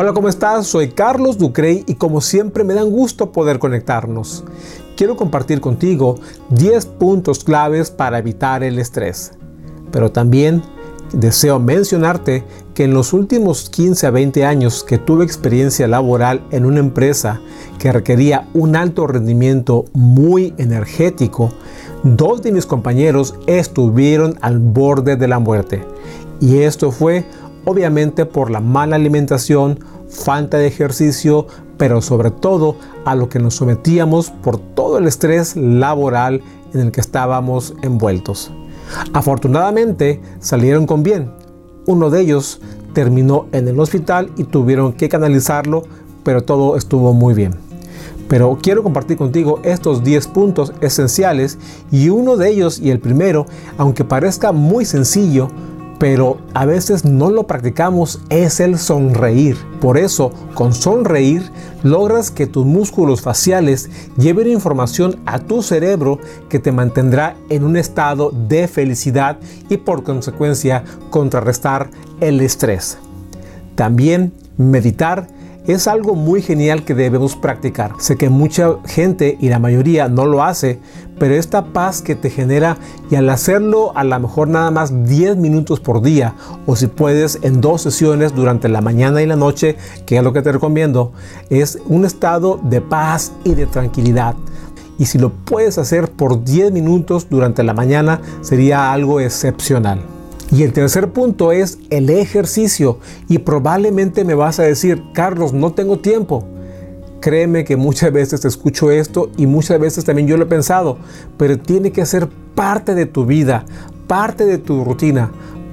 Hola, ¿cómo estás? Soy Carlos Ducrey y como siempre me dan gusto poder conectarnos. Quiero compartir contigo 10 puntos claves para evitar el estrés. Pero también deseo mencionarte que en los últimos 15 a 20 años que tuve experiencia laboral en una empresa que requería un alto rendimiento muy energético, dos de mis compañeros estuvieron al borde de la muerte. Y esto fue obviamente por la mala alimentación, falta de ejercicio, pero sobre todo a lo que nos sometíamos por todo el estrés laboral en el que estábamos envueltos. Afortunadamente salieron con bien. Uno de ellos terminó en el hospital y tuvieron que canalizarlo, pero todo estuvo muy bien. Pero quiero compartir contigo estos 10 puntos esenciales y uno de ellos y el primero, aunque parezca muy sencillo, pero a veces no lo practicamos, es el sonreír. Por eso, con sonreír, logras que tus músculos faciales lleven información a tu cerebro que te mantendrá en un estado de felicidad y por consecuencia contrarrestar el estrés. También meditar es algo muy genial que debemos practicar. Sé que mucha gente y la mayoría no lo hace, pero esta paz que te genera y al hacerlo a lo mejor nada más 10 minutos por día o si puedes en dos sesiones durante la mañana y la noche, que es lo que te recomiendo, es un estado de paz y de tranquilidad. Y si lo puedes hacer por 10 minutos durante la mañana sería algo excepcional. Y el tercer punto es el ejercicio. Y probablemente me vas a decir, Carlos, no tengo tiempo. Créeme que muchas veces escucho esto y muchas veces también yo lo he pensado, pero tiene que ser parte de tu vida, parte de tu rutina,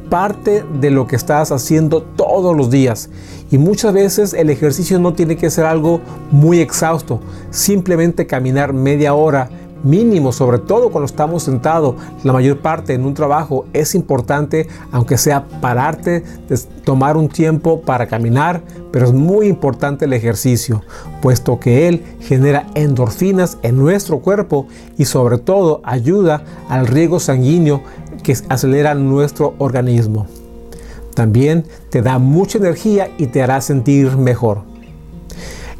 parte de lo que estás haciendo todos los días. Y muchas veces el ejercicio no tiene que ser algo muy exhausto, simplemente caminar media hora mínimo, sobre todo cuando estamos sentados la mayor parte en un trabajo, es importante, aunque sea pararte, tomar un tiempo para caminar, pero es muy importante el ejercicio, puesto que él genera endorfinas en nuestro cuerpo y sobre todo ayuda al riego sanguíneo que acelera nuestro organismo. También te da mucha energía y te hará sentir mejor.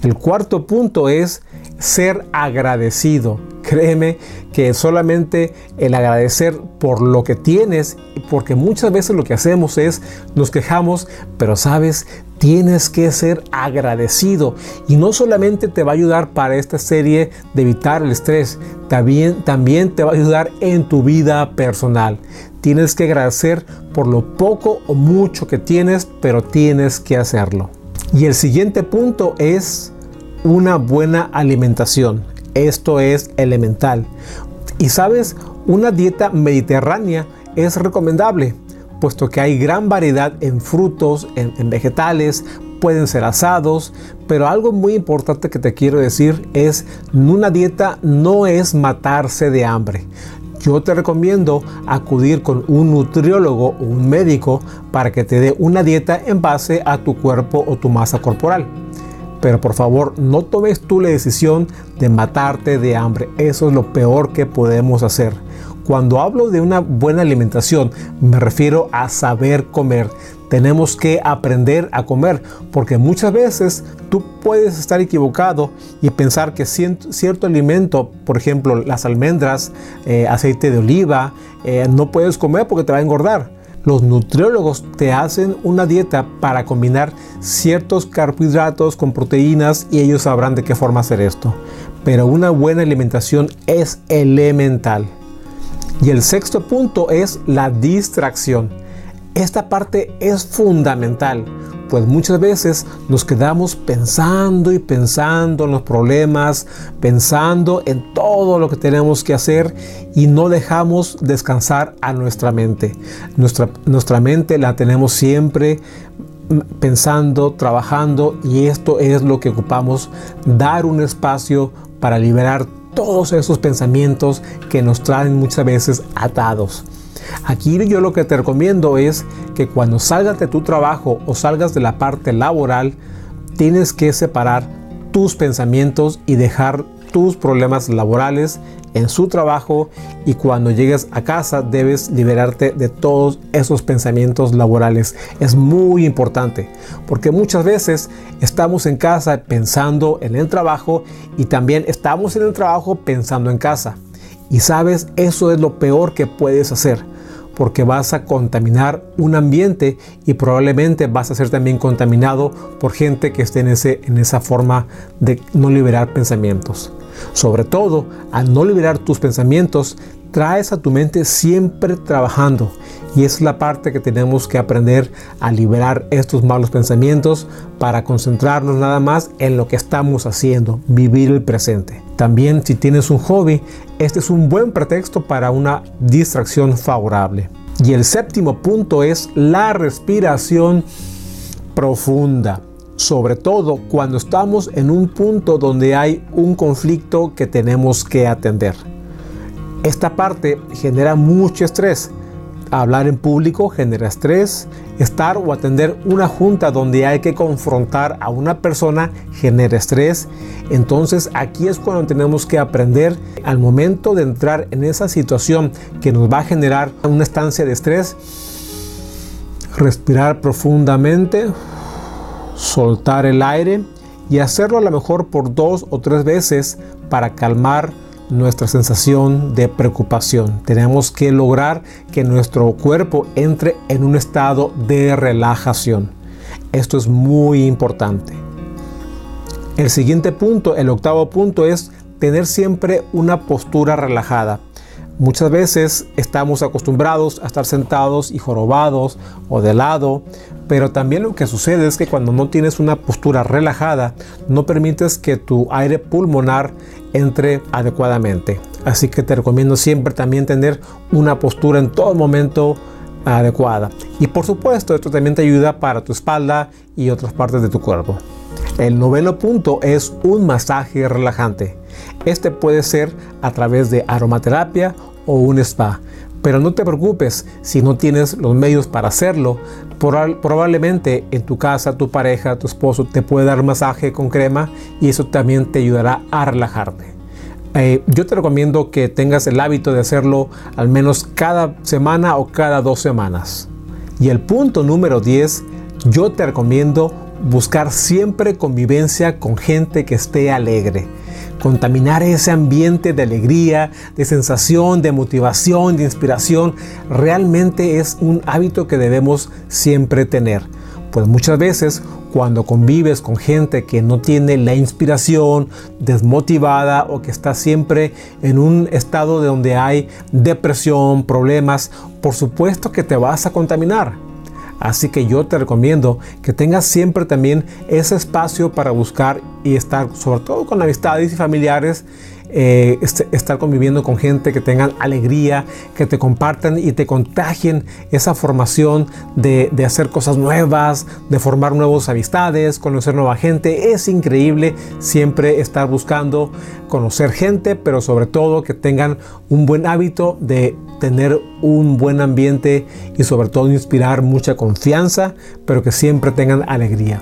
El cuarto punto es ser agradecido. Créeme que solamente el agradecer por lo que tienes, porque muchas veces lo que hacemos es nos quejamos, pero sabes, tienes que ser agradecido y no solamente te va a ayudar para esta serie de evitar el estrés, también, también te va a ayudar en tu vida personal. Tienes que agradecer por lo poco o mucho que tienes, pero tienes que hacerlo. Y el siguiente punto es una buena alimentación. Esto es elemental. Y sabes, una dieta mediterránea es recomendable, puesto que hay gran variedad en frutos, en, vegetales, pueden ser asados, pero algo muy importante que te quiero decir es, una dieta no es matarse de hambre. Yo te recomiendo acudir con un nutriólogo o un médico para que te dé una dieta en base a tu cuerpo o tu masa corporal. Pero por favor, no tomes tú la decisión de matarte de hambre. Eso es lo peor que podemos hacer. Cuando hablo de una buena alimentación, me refiero a saber comer. Tenemos que aprender a comer, porque muchas veces tú puedes estar equivocado y pensar que cierto alimento, por ejemplo las almendras, eh, aceite de oliva, eh, no puedes comer porque te va a engordar. Los nutriólogos te hacen una dieta para combinar ciertos carbohidratos con proteínas y ellos sabrán de qué forma hacer esto. Pero una buena alimentación es elemental. Y el sexto punto es la distracción. Esta parte es fundamental pues muchas veces nos quedamos pensando y pensando en los problemas, pensando en todo lo que tenemos que hacer y no dejamos descansar a nuestra mente. Nuestra, nuestra mente la tenemos siempre pensando, trabajando y esto es lo que ocupamos, dar un espacio para liberar todos esos pensamientos que nos traen muchas veces atados. Aquí yo lo que te recomiendo es que cuando salgas de tu trabajo o salgas de la parte laboral, tienes que separar tus pensamientos y dejar tus problemas laborales en su trabajo y cuando llegues a casa debes liberarte de todos esos pensamientos laborales. Es muy importante porque muchas veces estamos en casa pensando en el trabajo y también estamos en el trabajo pensando en casa. Y sabes, eso es lo peor que puedes hacer porque vas a contaminar un ambiente y probablemente vas a ser también contaminado por gente que esté en, ese, en esa forma de no liberar pensamientos. Sobre todo, al no liberar tus pensamientos, traes a tu mente siempre trabajando. Y es la parte que tenemos que aprender a liberar estos malos pensamientos para concentrarnos nada más en lo que estamos haciendo, vivir el presente. También si tienes un hobby, este es un buen pretexto para una distracción favorable. Y el séptimo punto es la respiración profunda sobre todo cuando estamos en un punto donde hay un conflicto que tenemos que atender. Esta parte genera mucho estrés. Hablar en público genera estrés. Estar o atender una junta donde hay que confrontar a una persona genera estrés. Entonces aquí es cuando tenemos que aprender al momento de entrar en esa situación que nos va a generar una estancia de estrés. Respirar profundamente soltar el aire y hacerlo a lo mejor por dos o tres veces para calmar nuestra sensación de preocupación. Tenemos que lograr que nuestro cuerpo entre en un estado de relajación. Esto es muy importante. El siguiente punto, el octavo punto es tener siempre una postura relajada. Muchas veces estamos acostumbrados a estar sentados y jorobados o de lado, pero también lo que sucede es que cuando no tienes una postura relajada, no permites que tu aire pulmonar entre adecuadamente. Así que te recomiendo siempre también tener una postura en todo momento adecuada. Y por supuesto, esto también te ayuda para tu espalda y otras partes de tu cuerpo. El noveno punto es un masaje relajante. Este puede ser a través de aromaterapia o un spa. Pero no te preocupes si no tienes los medios para hacerlo. probablemente en tu casa, tu pareja, tu esposo te puede dar masaje con crema y eso también te ayudará a relajarte. Eh, yo te recomiendo que tengas el hábito de hacerlo al menos cada semana o cada dos semanas. Y el punto número 10, yo te recomiendo buscar siempre convivencia con gente que esté alegre contaminar ese ambiente de alegría, de sensación, de motivación, de inspiración, realmente es un hábito que debemos siempre tener. Pues muchas veces cuando convives con gente que no tiene la inspiración, desmotivada o que está siempre en un estado de donde hay depresión, problemas, por supuesto que te vas a contaminar. Así que yo te recomiendo que tengas siempre también ese espacio para buscar y estar, sobre todo con amistades y familiares, eh, estar conviviendo con gente que tengan alegría, que te compartan y te contagien esa formación de, de hacer cosas nuevas, de formar nuevas amistades, conocer nueva gente. Es increíble siempre estar buscando conocer gente, pero sobre todo que tengan un buen hábito de tener un buen ambiente y sobre todo inspirar mucha confianza, pero que siempre tengan alegría.